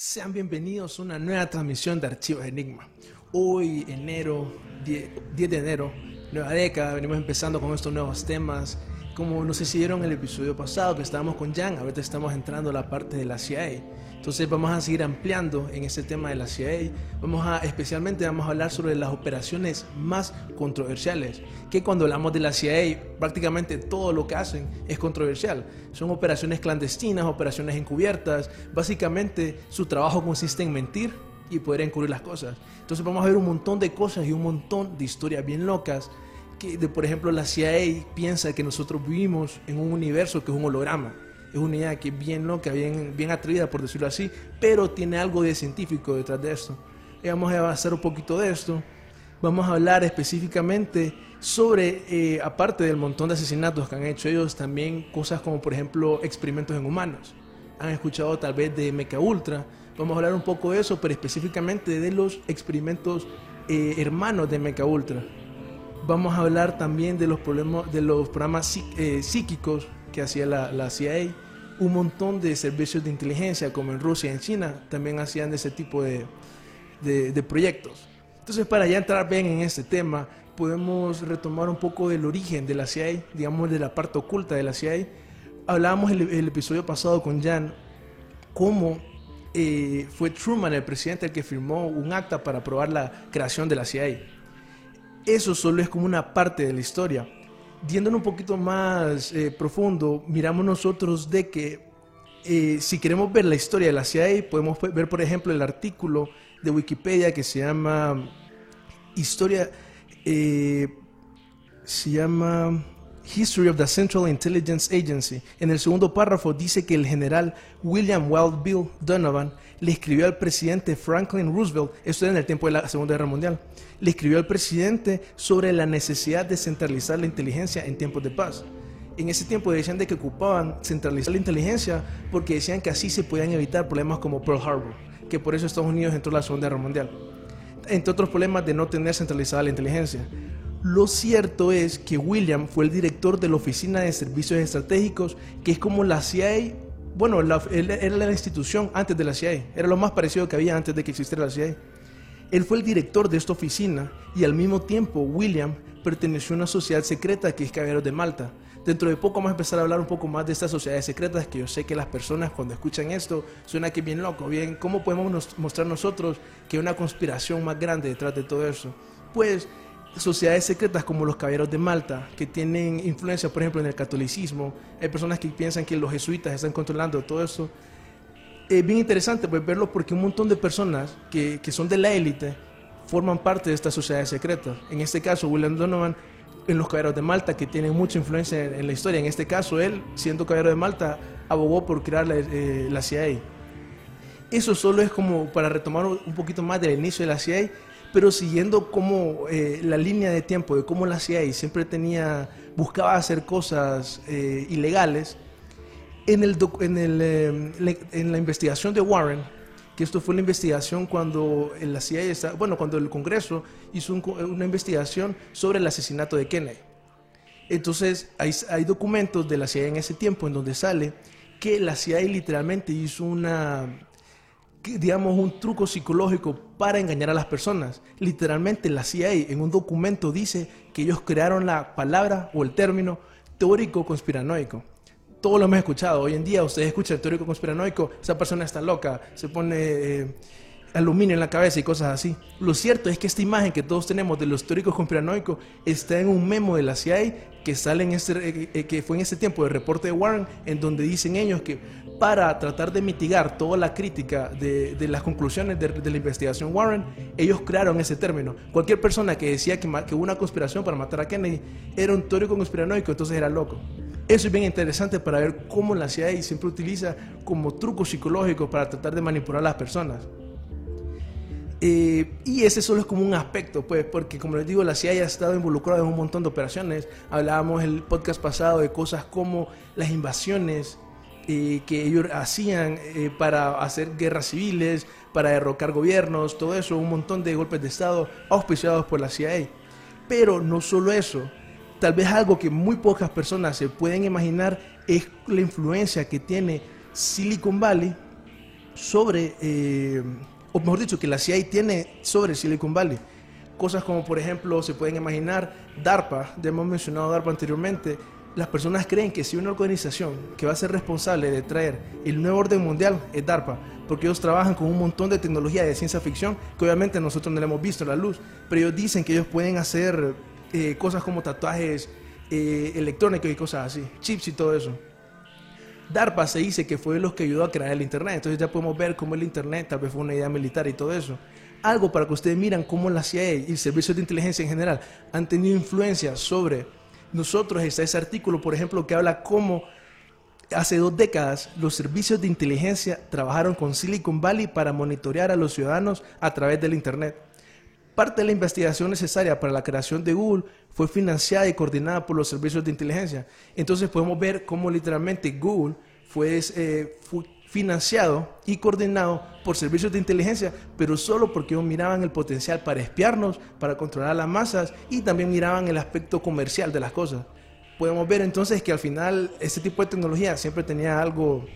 Sean bienvenidos a una nueva transmisión de Archivos Enigma. Hoy, enero, 10, 10 de enero, nueva década, venimos empezando con estos nuevos temas. Como no sé si vieron el episodio pasado que estábamos con Jan, ahorita estamos entrando a la parte de la CIA. Entonces vamos a seguir ampliando en ese tema de la CIA. Vamos a, especialmente vamos a hablar sobre las operaciones más controversiales. Que cuando hablamos de la CIA, prácticamente todo lo que hacen es controversial. Son operaciones clandestinas, operaciones encubiertas. Básicamente su trabajo consiste en mentir y poder encubrir las cosas. Entonces vamos a ver un montón de cosas y un montón de historias bien locas. Que, de, por ejemplo, la CIA piensa que nosotros vivimos en un universo que es un holograma es una idea que es bien loca, bien, bien atrevida por decirlo así, pero tiene algo de científico detrás de esto. Y vamos a avanzar un poquito de esto. Vamos a hablar específicamente sobre, eh, aparte del montón de asesinatos que han hecho ellos, también cosas como por ejemplo experimentos en humanos. Han escuchado tal vez de Mecha Ultra. Vamos a hablar un poco de eso, pero específicamente de los experimentos eh, hermanos de Mecha Ultra. Vamos a hablar también de los, problemas, de los programas eh, psíquicos que hacía la, la, CIA, un montón de servicios de inteligencia, como en Rusia y en China, también hacían ese tipo de, de, de, proyectos. Entonces, para ya entrar bien en este tema, podemos retomar un poco del origen de la CIA, digamos de la parte oculta de la CIA. Hablábamos el, el episodio pasado con Jan, cómo eh, fue Truman, el presidente, el que firmó un acta para aprobar la creación de la CIA. Eso solo es como una parte de la historia yendo un poquito más eh, profundo, miramos nosotros de que eh, si queremos ver la historia de la CIA, podemos ver, por ejemplo, el artículo de Wikipedia que se llama Historia, eh, se llama History of the Central Intelligence Agency. En el segundo párrafo dice que el general William Wild Bill Donovan le escribió al presidente Franklin Roosevelt, esto era en el tiempo de la Segunda Guerra Mundial, le escribió al presidente sobre la necesidad de centralizar la inteligencia en tiempos de paz. En ese tiempo decían de que ocupaban centralizar la inteligencia porque decían que así se podían evitar problemas como Pearl Harbor, que por eso Estados Unidos entró en la Segunda Guerra Mundial. Entre otros problemas de no tener centralizada la inteligencia. Lo cierto es que William fue el director de la Oficina de Servicios Estratégicos, que es como la CIA bueno, la, era la institución antes de la CIA, era lo más parecido que había antes de que existiera la CIA. Él fue el director de esta oficina y al mismo tiempo William perteneció a una sociedad secreta que es Caballeros de Malta. Dentro de poco vamos a empezar a hablar un poco más de estas sociedades secretas que yo sé que las personas cuando escuchan esto suena que bien loco, bien, ¿cómo podemos nos, mostrar nosotros que hay una conspiración más grande detrás de todo eso? Pues sociedades secretas como los caballeros de Malta, que tienen influencia, por ejemplo, en el catolicismo. Hay personas que piensan que los jesuitas están controlando todo eso. Es bien interesante pues, verlo porque un montón de personas que, que son de la élite forman parte de estas sociedades secretas. En este caso, William Donovan en los caballeros de Malta, que tienen mucha influencia en, en la historia. En este caso, él, siendo caballero de Malta, abogó por crear la, eh, la CIA. Eso solo es como para retomar un poquito más del inicio de la CIA pero siguiendo como eh, la línea de tiempo de cómo la CIA siempre tenía, buscaba hacer cosas eh, ilegales, en, el, en, el, eh, en la investigación de Warren, que esto fue la investigación cuando la CIA, está, bueno, cuando el Congreso hizo un, una investigación sobre el asesinato de Kennedy. Entonces, hay, hay documentos de la CIA en ese tiempo en donde sale que la CIA literalmente hizo una digamos, un truco psicológico para engañar a las personas. Literalmente la CIA en un documento dice que ellos crearon la palabra o el término teórico conspiranoico. todos lo hemos escuchado. Hoy en día ustedes escuchan teórico conspiranoico, esa persona está loca, se pone eh, aluminio en la cabeza y cosas así. Lo cierto es que esta imagen que todos tenemos de los teóricos conspiranoicos está en un memo de la CIA que sale en este, eh, eh, que fue en ese tiempo del reporte de Warren, en donde dicen ellos que para tratar de mitigar toda la crítica de, de las conclusiones de, la investigación Warren, ellos crearon ese término. Cualquier persona que decía que, que hubo una conspiración para matar a Kennedy era un teórico conspiranoico, entonces era loco. Eso es bien interesante para ver cómo la CIA siempre utiliza como truco psicológico para tratar de manipular a las personas. Eh, y ese solo es como un aspecto, pues, porque como les digo, la CIA ha estado involucrada en un montón de operaciones. Hablábamos el podcast pasado de cosas como las invasiones eh, que ellos hacían eh, para hacer guerras civiles, para derrocar gobiernos, todo eso, un montón de golpes de Estado auspiciados por la CIA. Pero no solo eso, tal vez algo que muy pocas personas se pueden imaginar es la influencia que tiene Silicon Valley sobre, eh, o mejor dicho, que la CIA tiene sobre Silicon Valley. Cosas como, por ejemplo, se pueden imaginar DARPA, ya hemos mencionado DARPA anteriormente. Las personas creen que si una organización que va a ser responsable de traer el nuevo orden mundial es DARPA, porque ellos trabajan con un montón de tecnología de ciencia ficción que obviamente nosotros no le hemos visto a la luz, pero ellos dicen que ellos pueden hacer eh, cosas como tatuajes eh, electrónicos y cosas así, chips y todo eso. DARPA se dice que fue los que ayudó a crear el Internet. Entonces ya podemos ver cómo el Internet tal vez fue una idea militar y todo eso. Algo para que ustedes miran cómo la CIA y servicios de inteligencia en general han tenido influencia sobre nosotros. Está ese artículo, por ejemplo, que habla cómo hace dos décadas los servicios de inteligencia trabajaron con Silicon Valley para monitorear a los ciudadanos a través del Internet. Parte de la investigación necesaria para la creación de Google fue financiada y coordinada por los servicios de inteligencia. Entonces podemos ver cómo literalmente Google fue, eh, fue financiado y coordinado por servicios de inteligencia, pero solo porque ellos miraban el potencial para espiarnos, para controlar a las masas y también miraban el aspecto comercial de las cosas. Podemos ver entonces que al final este tipo de tecnología siempre tenía algo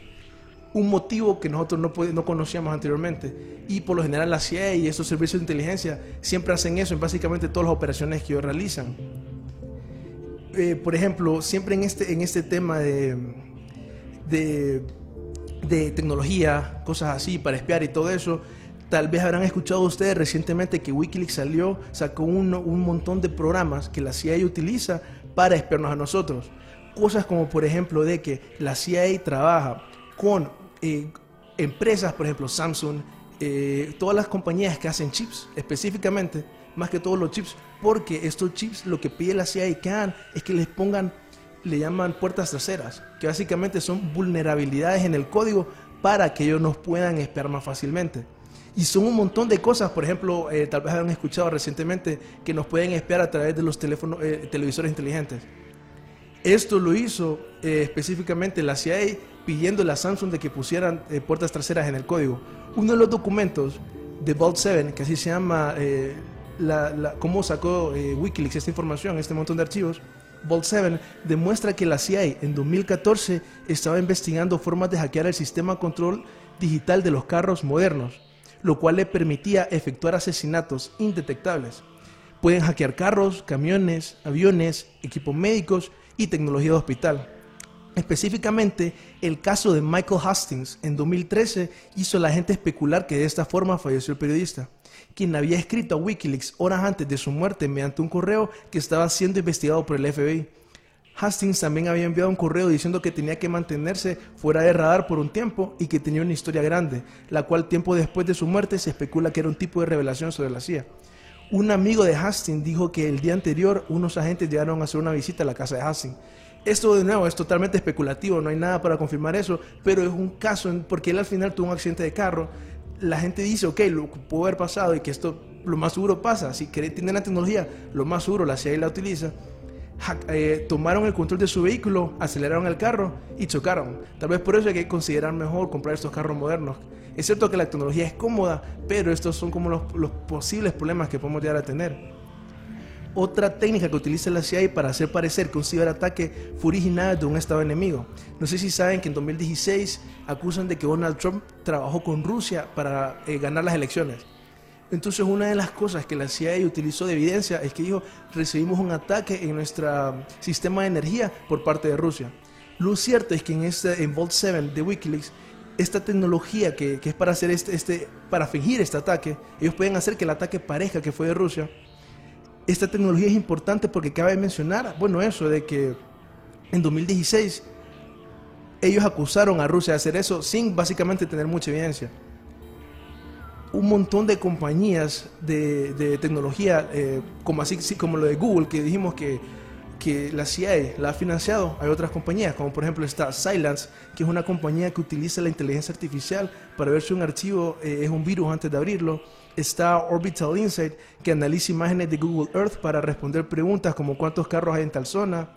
un motivo que nosotros no, no conocíamos anteriormente. Y por lo general la CIA y estos servicios de inteligencia siempre hacen eso en básicamente todas las operaciones que ellos realizan. Eh, por ejemplo, siempre en este, en este tema de, de, de tecnología, cosas así, para espiar y todo eso, tal vez habrán escuchado ustedes recientemente que Wikileaks salió, sacó un, un montón de programas que la CIA utiliza para espiarnos a nosotros. Cosas como por ejemplo de que la CIA trabaja con eh, empresas, por ejemplo Samsung, eh, todas las compañías que hacen chips específicamente, más que todos los chips, porque estos chips lo que pide la CIA que hagan es que les pongan, le llaman puertas traseras, que básicamente son vulnerabilidades en el código para que ellos nos puedan espiar más fácilmente. Y son un montón de cosas, por ejemplo, eh, tal vez hayan escuchado recientemente que nos pueden espiar a través de los teléfonos, eh, televisores inteligentes. Esto lo hizo eh, específicamente la CIA pidiéndole a Samsung de que pusieran eh, puertas traseras en el código. Uno de los documentos de Vault 7, que así se llama, eh, cómo sacó eh, Wikileaks esta información, este montón de archivos, Vault 7 demuestra que la CIA en 2014 estaba investigando formas de hackear el sistema control digital de los carros modernos, lo cual le permitía efectuar asesinatos indetectables. Pueden hackear carros, camiones, aviones, equipos médicos y tecnología de hospital. Específicamente, el caso de Michael Hastings en 2013 hizo a la gente especular que de esta forma falleció el periodista, quien había escrito a Wikileaks horas antes de su muerte mediante un correo que estaba siendo investigado por el FBI. Hastings también había enviado un correo diciendo que tenía que mantenerse fuera de radar por un tiempo y que tenía una historia grande, la cual tiempo después de su muerte se especula que era un tipo de revelación sobre la CIA. Un amigo de Hastings dijo que el día anterior unos agentes llegaron a hacer una visita a la casa de Hastings. Esto de nuevo es totalmente especulativo, no hay nada para confirmar eso, pero es un caso porque él al final tuvo un accidente de carro. La gente dice, ok, lo pudo haber pasado y que esto lo más seguro pasa. Si tienen la tecnología, lo más seguro la CIA la utiliza. Eh, tomaron el control de su vehículo, aceleraron el carro y chocaron. Tal vez por eso hay que considerar mejor comprar estos carros modernos. Es cierto que la tecnología es cómoda, pero estos son como los, los posibles problemas que podemos llegar a tener. Otra técnica que utiliza la CIA para hacer parecer que un ciberataque fue originado de un estado enemigo. No sé si saben que en 2016 acusan de que Donald Trump trabajó con Rusia para eh, ganar las elecciones. Entonces una de las cosas que la CIA utilizó de evidencia es que dijo, recibimos un ataque en nuestro sistema de energía por parte de Rusia. Lo cierto es que en, este, en Vault 7 de Wikileaks, esta tecnología que, que es para hacer este, este, para fingir este ataque, ellos pueden hacer que el ataque parezca que fue de Rusia. Esta tecnología es importante porque cabe mencionar, bueno, eso de que en 2016 ellos acusaron a Rusia de hacer eso sin básicamente tener mucha evidencia. Un montón de compañías de, tecnología, eh, como, así, sí, como lo de Google, que dijimos que, que la CIA la ha financiado, hay otras compañías, como por ejemplo está Silence, que es una compañía que utiliza la inteligencia artificial para ver si un archivo eh, es un virus antes de abrirlo. Está Orbital Insight, que analiza imágenes de Google Earth para responder preguntas como cuántos carros hay en tal zona.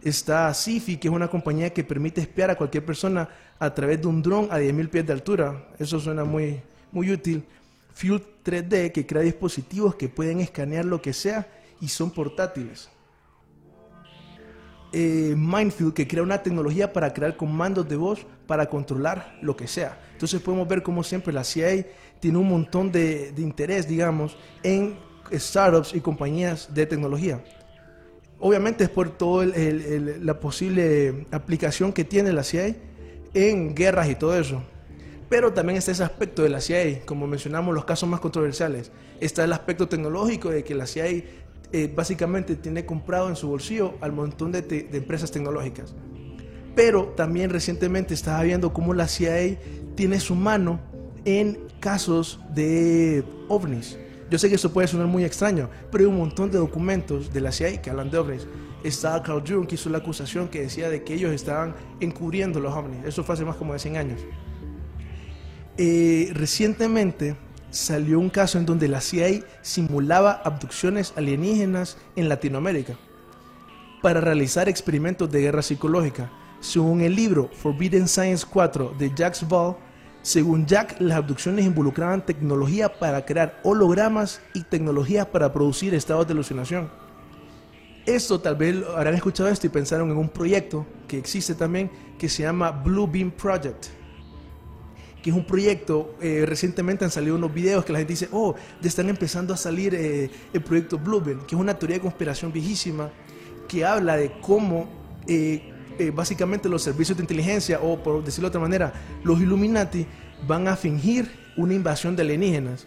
Está Sifi, que es una compañía que permite espiar a cualquier persona a través de un dron a 10.000 pies de altura. Eso suena muy, muy útil. Fuel 3D, que crea dispositivos que pueden escanear lo que sea y son portátiles. Eh, Mindfield, que crea una tecnología para crear comandos de voz para controlar lo que sea. Entonces podemos ver como siempre la CIA tiene un montón de, de interés, digamos, en startups y compañías de tecnología obviamente es por toda la posible aplicación que tiene la CIA en guerras y todo eso. Pero también está ese aspecto de la CIA, como mencionamos los casos más controversiales. Está el aspecto tecnológico de que la CIA eh, básicamente tiene comprado en su bolsillo al montón de, empresas tecnológicas. Pero también recientemente estaba viendo cómo la CIA tiene su mano en casos de ovnis yo sé que eso puede sonar muy extraño, pero hay un montón de documentos de la CIA que hablan de ovnis. Está Carl Jung que hizo la acusación que decía de que ellos estaban encubriendo los ovnis. Eso fue hace más como de 100 años. Eh, recientemente salió un caso en donde la CIA simulaba abducciones alienígenas en Latinoamérica para realizar experimentos de guerra psicológica. Según el libro Forbidden Science 4 de Jacques Ball, según Jack, las abducciones involucraban tecnología para crear hologramas y tecnologías para producir estados de alucinación. Esto tal vez habrán escuchado esto y pensaron en un proyecto que existe también que se llama Blue Beam Project, que es un proyecto, eh, recientemente han salido unos videos que la gente dice, oh, están empezando a salir eh, el proyecto Blue Beam, que es una teoría de conspiración viejísima que habla de cómo eh, eh, básicamente los servicios de inteligencia, o por decirlo de otra manera, los Illuminati van a fingir una invasión de alienígenas.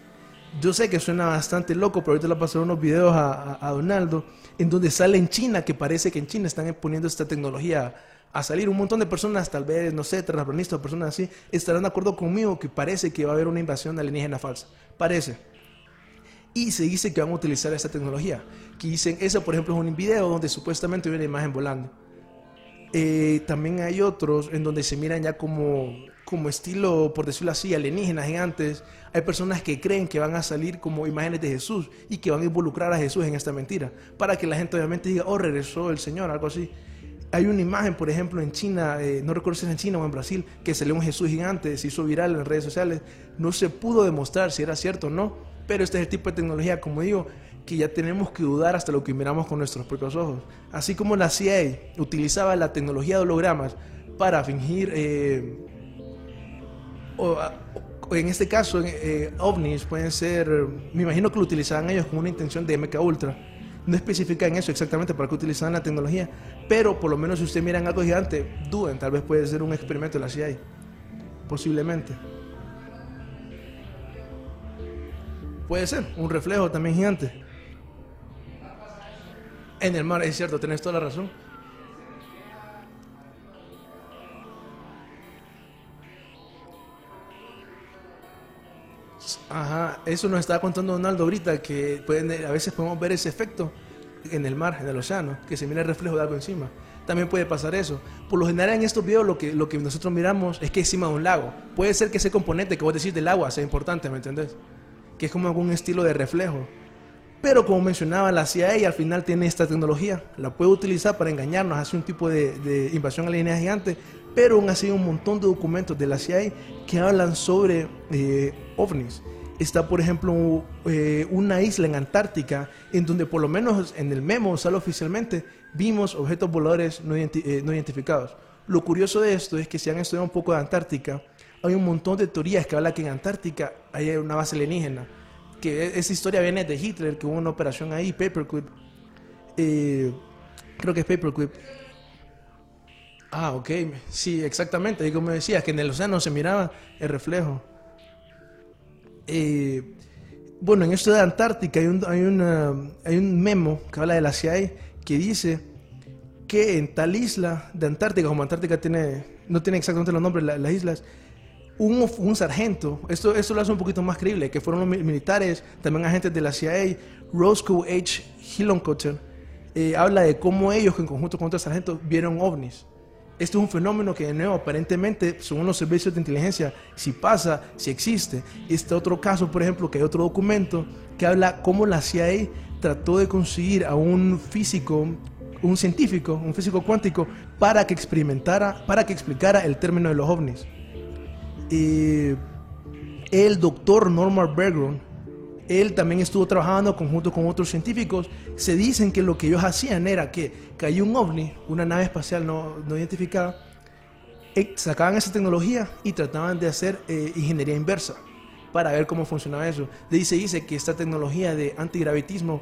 Yo sé que suena bastante loco, pero ahorita le pasar unos videos a, a, Donaldo en donde sale en China, que parece que en China están poniendo esta tecnología a salir. Un montón de personas, tal vez, no sé, terraplanistas o personas así, estarán de acuerdo conmigo que parece que va a haber una invasión alienígena falsa. Parece. Y se dice que van a utilizar esta tecnología. Que dicen, eso por ejemplo es un video donde supuestamente hay una imagen volando. Eh, también hay otros en donde se miran ya como, como estilo, por decirlo así, alienígenas gigantes. Hay personas que creen que van a salir como imágenes de Jesús y que van a involucrar a Jesús en esta mentira, para que la gente obviamente diga, oh, regresó el Señor, algo así. Hay una imagen, por ejemplo, en China, eh, no recuerdo si es en China o en Brasil, que salió un Jesús gigante, se hizo viral en redes sociales. No se pudo demostrar si era cierto o no, pero este es el tipo de tecnología, como digo, que ya tenemos que dudar hasta lo que miramos con nuestros propios ojos. Así como la CIA utilizaba la tecnología de hologramas para fingir, eh, o, en este caso, eh, ovnis pueden ser, me imagino que lo utilizaban ellos con una intención de MK Ultra. No especifica en eso exactamente para qué utilizaban la tecnología, pero por lo menos si ustedes miran algo gigante, duden, tal vez puede ser un experimento de la CIA, posiblemente. Puede ser, un reflejo también gigante. En el mar, es cierto, tenés toda la razón. Ajá, eso nos estaba contando Donaldo ahorita, que pueden, a veces podemos ver ese efecto en el mar, en el océano, que se mira el reflejo de algo encima. También puede pasar eso. Por lo general en estos videos lo que, lo que nosotros miramos es que encima de un lago. Puede ser que ese componente que vos decís del agua sea importante, ¿me entendés? Que es como algún estilo de reflejo. Pero como mencionaba, la CIA al final tiene esta tecnología, la puede utilizar para engañarnos, hace un tipo de, de invasión alienígena gigante, pero aún así hay un montón de documentos de la CIA que hablan sobre eh, ovnis. Está, por ejemplo, eh, una isla en Antártica en donde por lo menos en el memo, sale oficialmente, vimos objetos voladores eh, no identificados. Lo curioso de esto es que si han estudiado un poco de Antártica, hay un montón de teorías que hablan que en Antártica hay una base alienígena que esa historia viene de Hitler, que hubo una operación ahí, Paperclip. Eh, creo que es Paperclip. Ah, ok. Sí, exactamente. Y como decía, que en el océano se miraba el reflejo. Eh, bueno, en esto de Antártica hay un, hay, una, hay un memo que habla de la CIA que dice que en tal isla de Antártica, como Antártica tiene, no tiene exactamente los nombres de las islas, un, un sargento, esto, esto lo hace un poquito más creíble, que fueron los mi- militares, también agentes de la CIA, Roscoe H. Hillenkotter, eh, habla de cómo ellos, en conjunto con otros sargentos, vieron ovnis. Esto es un fenómeno que, de nuevo, aparentemente, según los servicios de inteligencia, si pasa, si existe. Este otro caso, por ejemplo, que hay otro documento que habla cómo la CIA trató de conseguir a un físico, un científico, un físico cuántico, para que experimentara, para que explicara el término de los ovnis. Eh, el doctor Norman Bergeron, él también estuvo trabajando conjunto con otros científicos. Se dicen que lo que ellos hacían era que cayó un ovni, una nave espacial no, no identificada, eh, sacaban esa tecnología y trataban de hacer eh, ingeniería inversa para ver cómo funcionaba eso. Ahí se dice que esta tecnología de antigravitismo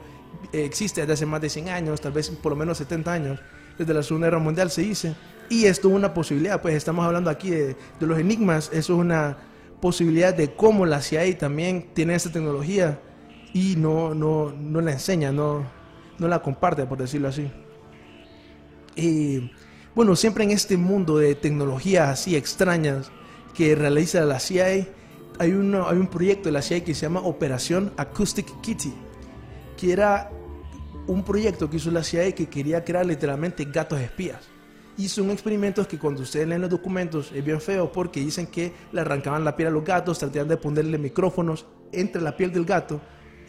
eh, existe desde hace más de 100 años, tal vez por lo menos 70 años, desde la Segunda Guerra Mundial se dice. Y esto es una posibilidad, pues estamos hablando aquí de, de los enigmas, eso es una posibilidad de cómo la CIA también tiene esta tecnología y no, no, no la enseña, no, no la comparte, por decirlo así. Bueno, siempre en este mundo de tecnologías así extrañas que realiza la CIA, hay, uno, hay un proyecto de la CIA que se llama Operación Acoustic Kitty, que era un proyecto que hizo la CIA que quería crear literalmente gatos espías. Y son experimentos que cuando ustedes leen los documentos es bien feo porque dicen que le arrancaban la piel a los gatos, trataban de ponerle micrófonos entre la piel del gato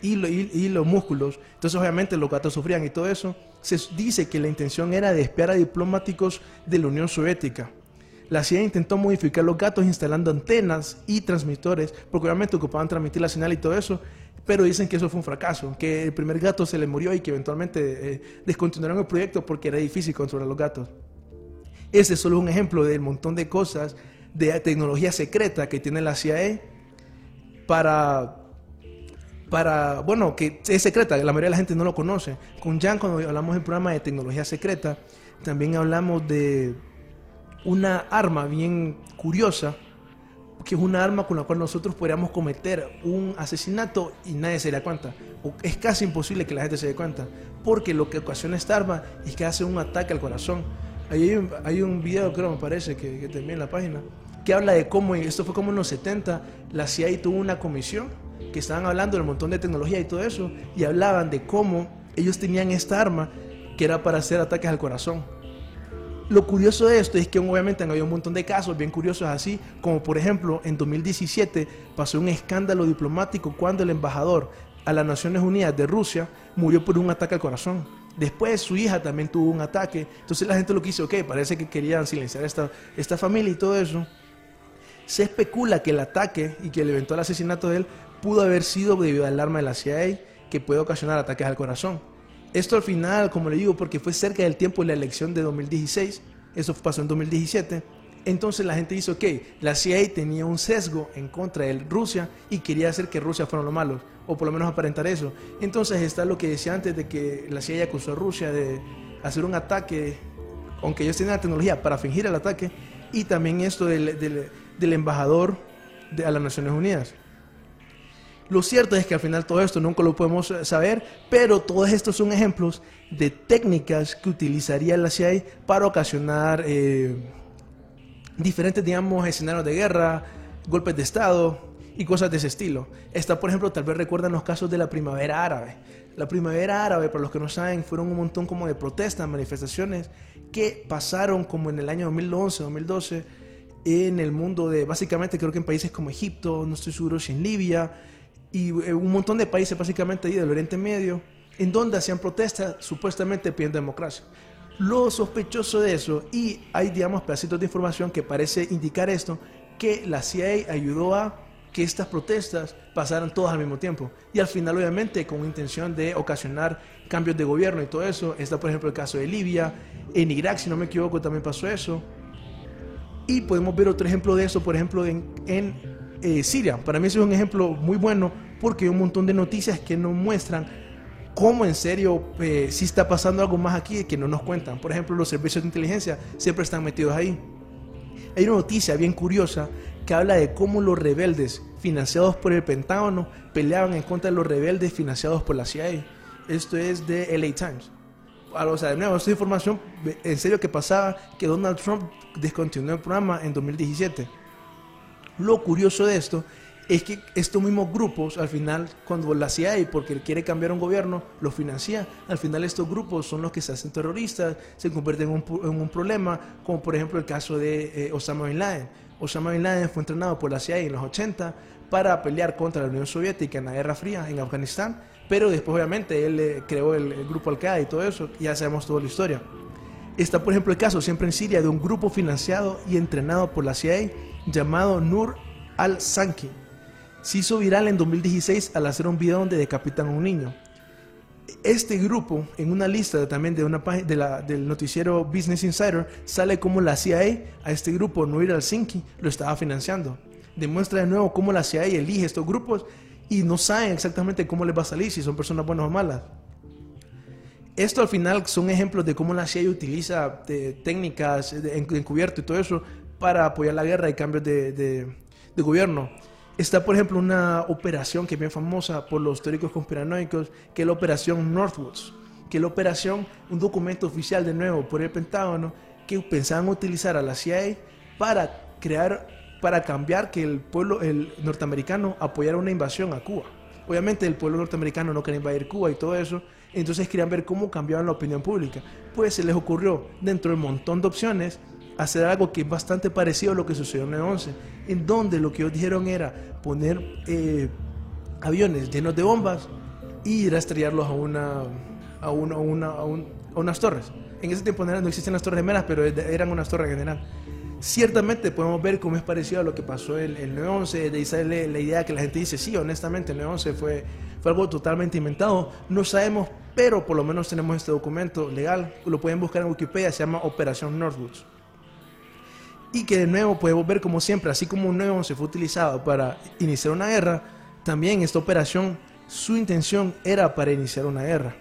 y, lo- y- y los músculos. Entonces obviamente los gatos sufrían y todo eso. Se dice que la intención era de espiar a diplomáticos de la Unión Soviética. La CIA intentó modificar los gatos instalando antenas y transmisores, porque obviamente ocupaban transmitir la señal y todo eso, pero dicen que eso fue un fracaso, que el primer gato se le murió y que eventualmente eh, descontinuaron el proyecto porque era difícil controlar los gatos. Ese es solo un ejemplo del montón de cosas de tecnología secreta que tiene la CIA para, para, bueno, que es secreta, la mayoría de la gente no lo conoce. Con Jan, cuando hablamos del programa de tecnología secreta, también hablamos de una arma bien curiosa, que es una arma con la cual nosotros podríamos cometer un asesinato y nadie se da cuenta. O es casi imposible que la gente se dé cuenta, porque lo que ocasiona esta arma es que hace un ataque al corazón. Ahí hay un, hay un video, creo, me parece, que, que también en la página, que habla de cómo, esto fue como en los 70, la CIA tuvo una comisión que estaban hablando del montón de tecnología y todo eso, y hablaban de cómo ellos tenían esta arma que era para hacer ataques al corazón. Lo curioso de esto es que obviamente han habido un montón de casos bien curiosos así, como por ejemplo en 2017 pasó un escándalo diplomático cuando el embajador a las Naciones Unidas de Rusia murió por un ataque al corazón. Después su hija también tuvo un ataque. Entonces la gente lo que hizo, ok, parece que querían silenciar esta, esta familia y todo eso. Se especula que el ataque y que el eventual asesinato de él pudo haber sido debido al arma de la CIA que puede ocasionar ataques al corazón. Esto al final, como le digo, porque fue cerca del tiempo de la elección de 2016, eso pasó en 2017, entonces la gente dice, ok, la CIA tenía un sesgo en contra de Rusia y quería hacer que Rusia fueran los malos, o por lo menos aparentar eso. Entonces está lo que decía antes de que la CIA acusó a Rusia de hacer un ataque, aunque ellos tienen la tecnología para fingir el ataque, y también esto del, del- embajador a las Naciones Unidas. Lo cierto es que al final todo esto nunca lo podemos saber, pero todos estos son ejemplos de técnicas que utilizaría la CIA para ocasionar eh, diferentes, digamos, escenarios de guerra, golpes de Estado y cosas de ese estilo. Está, por ejemplo, tal vez recuerdan los casos de la primavera árabe. La primavera árabe, para los que no saben, fueron un montón como de protestas, manifestaciones que pasaron como en el año 2011, 2012 en el mundo de, básicamente creo que en países como Egipto, no estoy seguro si en Libia, y eh, un montón de países básicamente ahí del Oriente Medio, en donde hacían protestas supuestamente pidiendo democracia. Lo sospechoso de eso, y hay, digamos, pedacitos de información que parece indicar esto, que la CIA ayudó a que estas protestas pasaran todas al mismo tiempo. Y al final, obviamente, con intención de ocasionar cambios de gobierno y todo eso. Está, por ejemplo, el caso de Libia. En Irak, si no me equivoco, también pasó eso. Y podemos ver otro ejemplo de eso, por ejemplo, en, en, eh, Siria. Para mí ese es un ejemplo muy bueno porque hay un montón de noticias que nos muestran cómo en serio eh, sí está pasando algo más aquí que no nos cuentan. Por ejemplo, los servicios de inteligencia siempre están metidos ahí. Hay una noticia bien curiosa que habla de cómo los rebeldes financiados por el Pentágono peleaban en contra de los rebeldes financiados por la CIA. Esto es de LA Times. Ah, O sea, de nuevo, esta información en serio que pasaba que Donald Trump descontinuó el programa en 2017. Lo curioso de esto es que estos mismos grupos, al final, cuando la CIA, porque quiere cambiar un gobierno, lo financia, al final estos grupos son los que se hacen terroristas, se convierten en un, problema, como por ejemplo el caso de eh, Osama Bin Laden. Osama Bin Laden fue entrenado por la CIA en los 80 para pelear contra la Unión Soviética en la Guerra Fría en Afganistán, pero después obviamente él eh, creó el, grupo Al-Qaeda y todo eso, ya sabemos toda la historia. Está, por ejemplo, el caso siempre en Siria de un grupo financiado y entrenado por la CIA llamado Nur al-Sanki. Se hizo viral en 2016 al hacer un video donde decapitan a un niño. Este grupo, en una lista también de una de del noticiero Business Insider, sale como la CIA a este grupo, Nur al-Sanki, lo estaba financiando. Demuestra de nuevo cómo la CIA elige estos grupos y no saben exactamente cómo les va a salir, si son personas buenas o malas. Esto al final son ejemplos de cómo la CIA utiliza eh, técnicas de en- encubierto y todo eso para apoyar la guerra y cambios de, de- de gobierno. Está, por ejemplo, una operación que es bien famosa por los teóricos conspiranoicos, que es la operación Northwoods, que es la operación, un documento oficial de nuevo por el Pentágono, que pensaban utilizar a la CIA para crear, para cambiar que el pueblo el norteamericano apoyara una invasión a Cuba. Obviamente el pueblo norteamericano no quería invadir Cuba y todo eso, entonces querían ver cómo cambiaban la opinión pública. Pues se les ocurrió, dentro del montón de opciones, hacer algo que es bastante parecido a lo que sucedió en el 11, en donde lo que ellos dijeron era poner eh, aviones llenos de bombas y ir a estrellarlos a una a, una, a, una- a un- a unas torres. En ese tiempo no existían las torres gemelas, pero eran unas torres en general. Ciertamente podemos ver cómo es parecido a lo que pasó en el 9-11, de sale la idea que la gente dice, sí, honestamente el 9-11 fue, fue algo totalmente inventado, no sabemos, pero por lo menos tenemos este documento legal, lo pueden buscar en Wikipedia, se llama Operación Northwoods. Y que de nuevo podemos ver como siempre, así como un 9-11 fue utilizado para iniciar una guerra, también esta operación, su intención era para iniciar una guerra.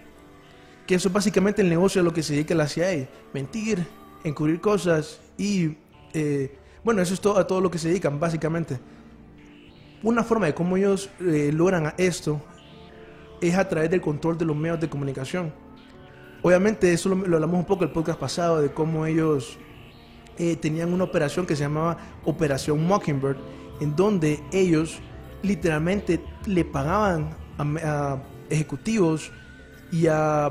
Que eso es básicamente el negocio a lo que se dedica la CIA, mentir, encubrir cosas y, eh, bueno, eso es todo, a todo lo que se dedican, básicamente. Una forma de cómo ellos eh, logran esto es a través del control de los medios de comunicación. Obviamente, eso lo, lo hablamos un poco el podcast pasado, de cómo ellos eh, tenían una operación que se llamaba Operación Mockingbird, en donde ellos literalmente le pagaban a, a ejecutivos y a,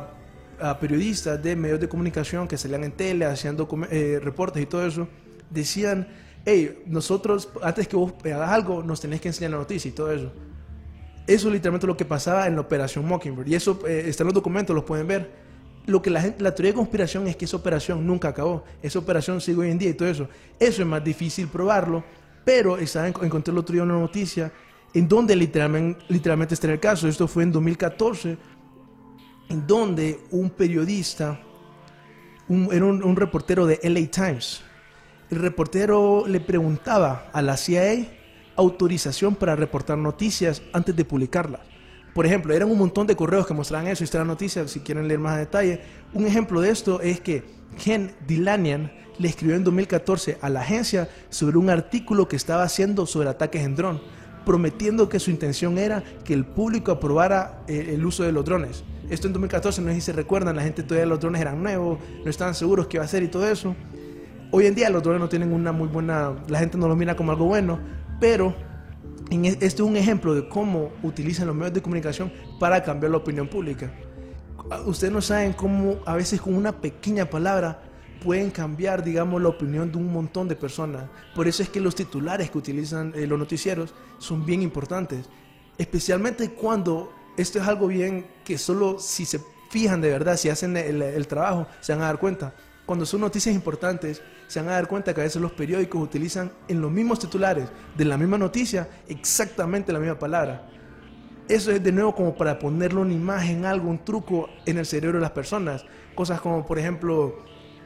a periodistas de medios de comunicación que salían en tele, hacían docu- eh, reportes y todo eso, decían, hey, nosotros, antes que vos hagas algo, nos tenés que enseñar la noticia y todo eso. Eso es literalmente lo que pasaba en la operación Mockingbird. Y eso eh, está en los documentos, los pueden ver. Lo que la, la teoría de conspiración es que esa operación nunca acabó. Esa operación sigue hoy en día y todo eso. Eso es más difícil probarlo. Pero estaba en- encontré el otro día una noticia en donde literalmente, literalmente está en el caso. Esto fue en 2014, en donde un periodista, un- era un reportero de LA Times, el reportero le preguntaba a la CIA autorización para reportar noticias antes de publicarlas. Por ejemplo, eran un montón de correos que mostraban eso, y esta es la noticia, si quieren leer más a detalle. Un ejemplo de esto es que Ken Dilanian le escribió en 2014 a la agencia sobre un artículo que estaba haciendo sobre ataques en dron, prometiendo que su intención era que el público aprobara eh, el uso de los drones. Esto en 2014, no sé si se recuerdan, la gente todavía los drones eran nuevos, no estaban seguros qué iba a hacer y todo eso. Hoy en día los drones no tienen una muy buena, la gente no los mira como algo bueno, pero este es un ejemplo de cómo utilizan los medios de comunicación para cambiar la opinión pública. Ah, Ustedes no saben cómo a veces con una pequeña palabra pueden cambiar, digamos, la opinión de un montón de personas. Por eso es que los titulares que utilizan eh, los noticieros son bien importantes. Especialmente cuando esto es algo bien que solo si se fijan de verdad, si hacen el, el trabajo, se van a dar cuenta. Cuando son noticias importantes, se van a dar cuenta que a veces los periódicos utilizan en los mismos titulares de la misma noticia exactamente la misma palabra. Eso es de nuevo como para ponerle una imagen, algo, un truco en el cerebro de las personas. Cosas como, por ejemplo,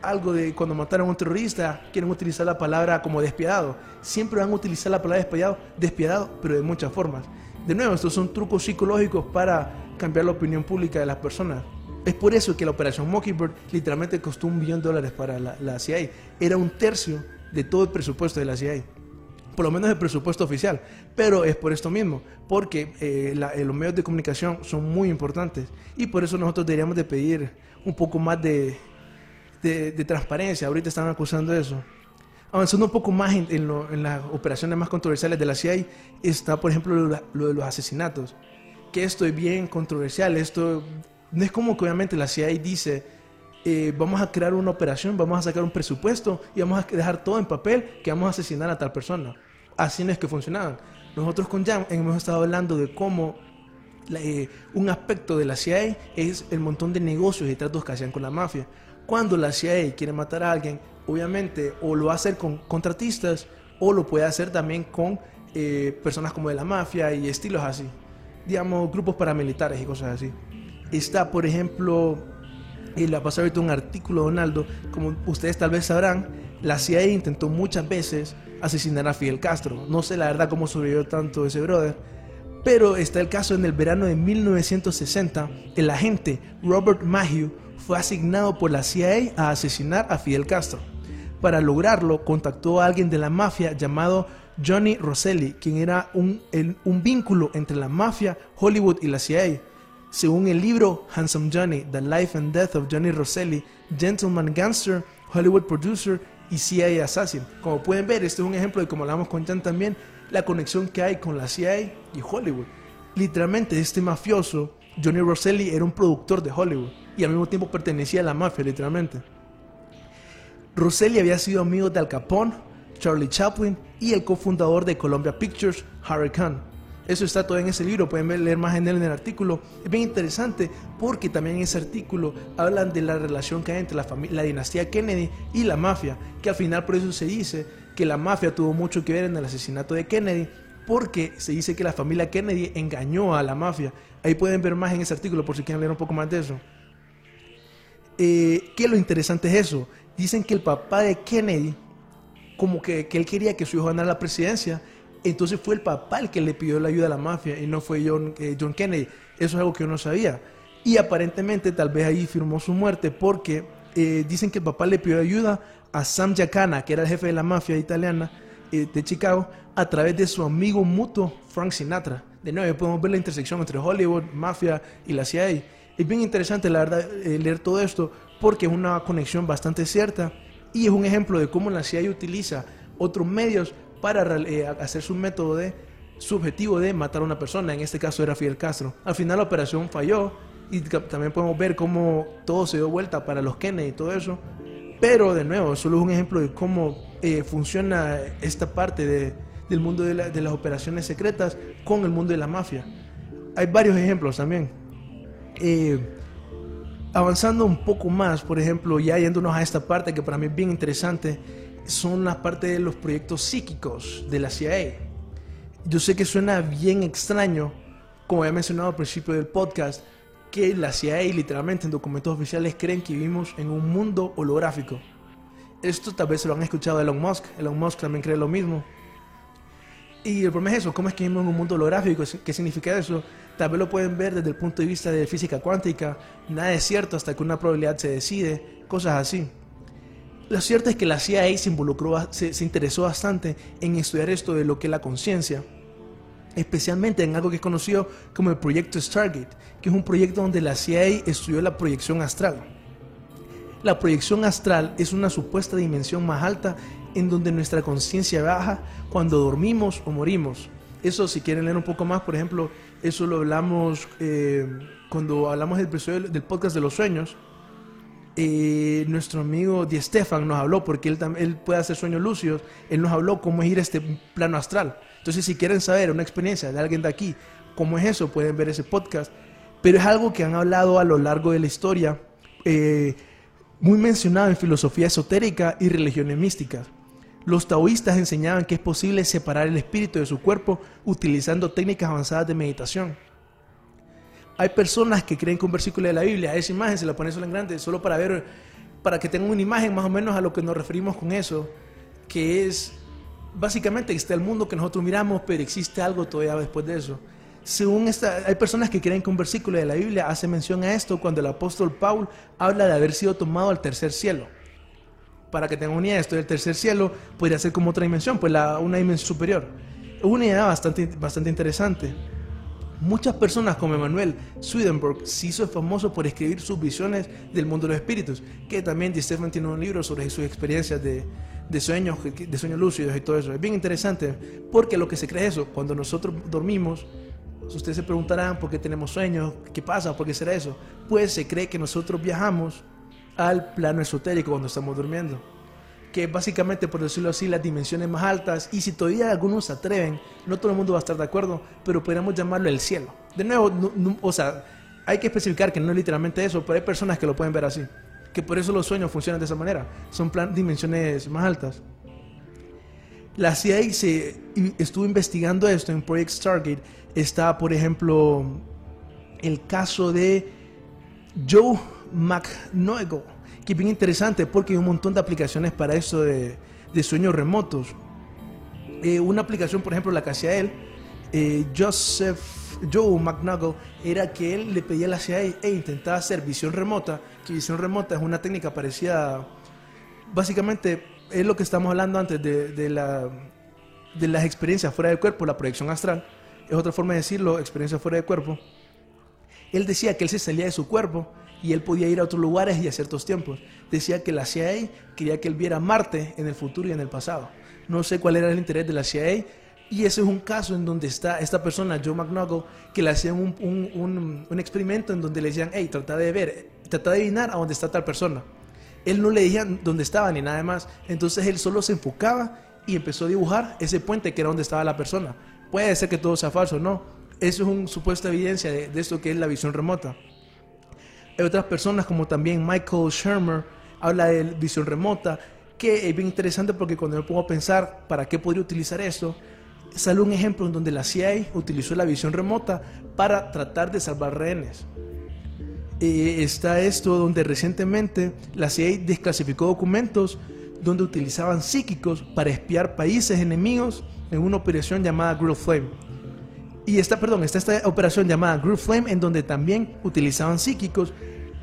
algo de cuando mataron a un terrorista, quieren utilizar la palabra como despiadado. Siempre van a utilizar la palabra despiadado, despiadado, pero de muchas formas. De nuevo, estos son trucos psicológicos para cambiar la opinión pública de las personas. Es por eso que la operación Mockingbird literalmente costó un billón de dólares para la, CIA. Era un tercio de todo el presupuesto de la CIA por lo menos el presupuesto oficial. Pero es por esto mismo, porque eh, la- eh, los medios de comunicación son muy importantes y por eso nosotros deberíamos de pedir un poco más de, de- de transparencia. Ahorita están acusando eso. Avanzando un poco más en las operaciones más controversiales de la CIA, está por ejemplo lo, lo de los asesinatos. Que esto es bien controversial. Esto no es como que obviamente la CIA dice, eh, vamos a crear una operación, vamos a sacar un presupuesto y vamos a dejar todo en papel que vamos a asesinar a tal persona. Así no es que funcionaban. Nosotros con Jam hemos estado hablando de cómo eh, un aspecto de la CIA es el montón de negocios y tratos que hacían con la mafia. Cuando la CIA quiere matar a alguien, obviamente o lo va a hacer con contratistas o lo puede hacer también con eh, personas como de la mafia y estilos así. Digamos, grupos paramilitares y cosas así. Está, por ejemplo, y le ha pasado ahorita un artículo, Donaldo, como ustedes tal vez sabrán, la CIA intentó muchas veces asesinar a Fidel Castro. No sé la verdad cómo sobrevivió tanto ese brother, pero está el caso en el verano de 1960, el agente Robert Mahew fue asignado por la CIA a asesinar a Fidel Castro. Para lograrlo, contactó a alguien de la mafia llamado Johnny Rosselli, quien era un, un vínculo entre la mafia, Hollywood y la CIA. Según el libro Handsome Johnny, The Life and Death of Johnny Rosselli, Gentleman Gangster, Hollywood Producer y CIA Assassin. Como pueden ver, este es un ejemplo de, como hablamos con Jan también, la conexión que hay con la CIA y Hollywood. Literalmente, este mafioso, Johnny Rosselli, era un productor de Hollywood y al mismo tiempo pertenecía a la mafia, literalmente. Rosselli había sido amigo de Al Capone, Charlie Chaplin y el cofundador de Columbia Pictures, Harry Kahn. Eso está todo en ese libro, pueden ver- leer más en él en el artículo. Es bien interesante porque también en ese artículo hablan de la relación que hay entre la, la dinastía Kennedy y la mafia, que al final por eso se dice que la mafia tuvo mucho que ver en el asesinato de Kennedy, porque se dice que la familia Kennedy engañó a la mafia. Ahí pueden ver más en ese artículo por si quieren leer un poco más de eso. Eh, ¿Qué lo interesante es eso? Dicen que el papá de Kennedy, como que, que él quería que su hijo ganara la presidencia, entonces fue el papá el que le pidió la ayuda a la mafia y no fue John, eh, John Kennedy. Eso es algo que yo no sabía. Y aparentemente tal vez ahí firmó su muerte porque eh, dicen que el papá le pidió ayuda a Sam Giancana, que era el jefe de la mafia italiana eh, de Chicago, a través de su amigo mutuo Frank Sinatra. De nuevo, podemos ver la intersección entre Hollywood, mafia y la CIA. Es bien interesante, la verdad, leer todo esto porque es una conexión bastante cierta y es un ejemplo de cómo la CIA utiliza otros medios para eh, hacer su método de su objetivo de matar a una persona. En este caso era Fidel Castro. Al final la operación falló y también podemos ver cómo todo se dio vuelta para los Kennedy y todo eso. Pero de nuevo, solo es un ejemplo de cómo eh, funciona esta parte de- del mundo de las operaciones secretas con el mundo de la mafia. Hay varios ejemplos también. Eh, avanzando un poco más, por ejemplo, ya yéndonos a esta parte que para mí es bien interesante, son la parte de los proyectos psíquicos de la CIA. Yo sé que suena bien extraño, como había mencionado al principio del podcast, que la CIA literalmente en documentos oficiales creen que vivimos en un mundo holográfico. Esto tal vez se lo han escuchado Elon Musk. Elon Musk también cree lo mismo. Y el problema es eso, ¿cómo es que vivimos en un mundo holográfico? ¿Qué significa eso? Tal vez lo pueden ver desde el punto de vista de física cuántica. Nada es cierto hasta que una probabilidad se decide, cosas así. Lo cierto es que la CIA se involucró, se, interesó bastante en estudiar esto de lo que es la conciencia, especialmente en algo que es conocido como el proyecto Stargate, que es un proyecto donde la CIA estudió la proyección astral. La proyección astral es una supuesta dimensión más alta en donde nuestra conciencia baja cuando dormimos o morimos. Eso, si quieren leer un poco más, por ejemplo, eso lo hablamos eh, cuando hablamos del del podcast de los sueños. Eh, nuestro amigo Di Stefan nos habló, porque él, puede hacer sueños lúcidos, él nos habló cómo es ir a este plano astral. Entonces, si quieren saber una experiencia de alguien de aquí, cómo es eso, pueden ver ese podcast. Pero es algo que han hablado a lo largo de la historia, eh, muy mencionado en filosofía esotérica y religiones místicas. Los taoístas enseñaban que es posible separar el espíritu de su cuerpo utilizando técnicas avanzadas de meditación. Hay personas que creen que un versículo de la Biblia, esa imagen se la ponen solo en grande, solo para ver para que tengan una imagen más o menos a lo que nos referimos con eso, que es básicamente está el mundo que nosotros miramos, pero existe algo todavía después de eso. Según esta, hay personas que creen que un versículo de la Biblia hace mención a esto cuando el apóstol Paul habla de haber sido tomado al tercer cielo. Para que tengan una idea, esto del tercer cielo podría ser como otra dimensión, pues la, una dimensión superior. Una idea bastante, bastante interesante. Muchas personas como Emanuel Swedenborg se hizo famoso por escribir sus visiones del mundo de los espíritus, que también Di Stefan tiene un libro sobre sus experiencias de, de sueños, de sueños lúcidos y todo eso. Es bien interesante porque lo que se cree es eso, cuando nosotros dormimos, ustedes se preguntarán por qué tenemos sueños, qué pasa, por qué será eso. Pues se cree que nosotros viajamos al plano esotérico cuando estamos durmiendo que básicamente, por decirlo así, las dimensiones más altas, y si todavía algunos se atreven, no todo el mundo va a estar de acuerdo, pero podríamos llamarlo el cielo. De nuevo, o sea, hay que especificar que no es literalmente eso, pero hay personas que lo pueden ver así, que por eso los sueños funcionan de esa manera, son plan, dimensiones más altas. La CIA se estuvo investigando esto en Project Stargate. Está, por ejemplo, el caso de Joe McNogle que es bien interesante porque hay un montón de aplicaciones para eso de, sueños remotos. Eh, una aplicación, por ejemplo, la que hacía él, eh, Joseph Joe McNuggle, era que él le pedía a la CIA e intentaba hacer visión remota, que visión remota es una técnica parecida, básicamente es lo que estamos hablando antes de, la, de las experiencias fuera del cuerpo, la proyección astral, es otra forma de decirlo, experiencia fuera del cuerpo. Él decía que él se salía de su cuerpo y él podía ir a otros lugares y a ciertos tiempos. Decía que la CIA quería que él viera Marte en el futuro y en el pasado. No sé cuál era el interés de la CIA y ese es un caso en donde está esta persona, Joe McNuggle, que le hacían un, un, experimento en donde le decían, hey, trata de ver, trata de adivinar a dónde está tal persona. Él no le decía dónde estaba ni nada más. Entonces él solo se enfocaba y empezó a dibujar ese puente que era donde estaba la persona. Puede ser que todo sea falso, ¿no? Eso es una supuesta evidencia de, de esto que es la visión remota. Hay otras personas como también Michael Shermer, habla de visión remota, que es bien interesante porque cuando me pongo a pensar para qué podría utilizar esto, sale un ejemplo en donde la CIA utilizó la visión remota para tratar de salvar rehenes. Eh, está esto donde recientemente la CIA desclasificó documentos donde utilizaban psíquicos para espiar países enemigos en una operación llamada Grill Flame. Y esta, perdón, está esta operación llamada Group Flame, en donde también utilizaban psíquicos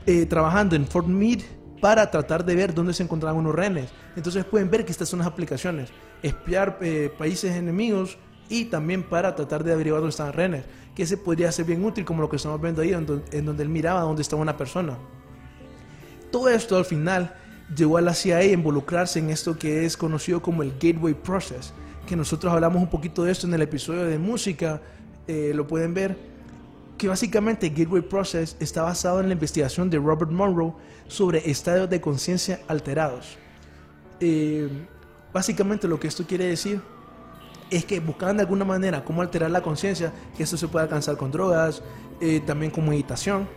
eh, trabajando en Fort Meade para tratar de ver dónde se encontraban unos rehenes. Entonces pueden ver que estas son las aplicaciones. Espiar eh, países enemigos y también para tratar de averiguar dónde están rehenes. Que ese podría ser bien útil como lo que estamos viendo ahí, en donde, en donde él miraba dónde estaba una persona. Todo esto al final llevó a la CIA a involucrarse en esto que es conocido como el Gateway Process, que nosotros hablamos un poquito de esto en el episodio de música eh, lo pueden ver, que básicamente Gateway Process está basado en la investigación de Robert Monroe sobre estados de conciencia alterados. Eh, básicamente lo que esto quiere decir es que buscaban de alguna manera cómo alterar la conciencia, que esto se puede alcanzar con drogas, eh, también con meditación,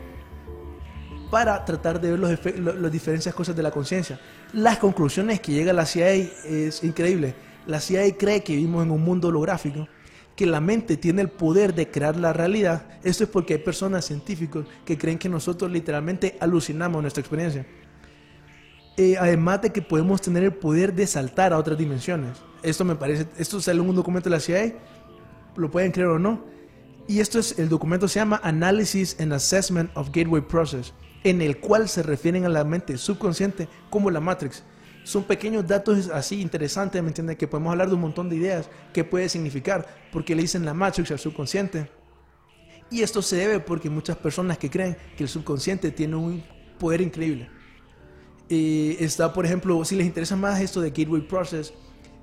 para tratar de ver las diferentes cosas de la conciencia. Las conclusiones que llega la CIA es increíble. La CIA cree que vivimos en un mundo holográfico que la mente tiene el poder de crear la realidad, esto es porque hay personas científicos que creen que nosotros literalmente alucinamos nuestra experiencia. Eh, además de que podemos tener el poder de saltar a otras dimensiones. Esto me parece, esto sale en un documento de la CIA, lo pueden creer o no. Y esto es, el documento se llama Analysis and Assessment of Gateway Process, en el cual se refieren a la mente subconsciente como la Matrix son pequeños datos así interesantes, ¿me entiendes? Que podemos hablar de un montón de ideas, qué puede significar, porque le dicen la Matrix al subconsciente. Y esto se debe porque muchas personas que creen que el subconsciente tiene un poder increíble. Eh, está, por ejemplo, si les interesa más esto de Gateway Process,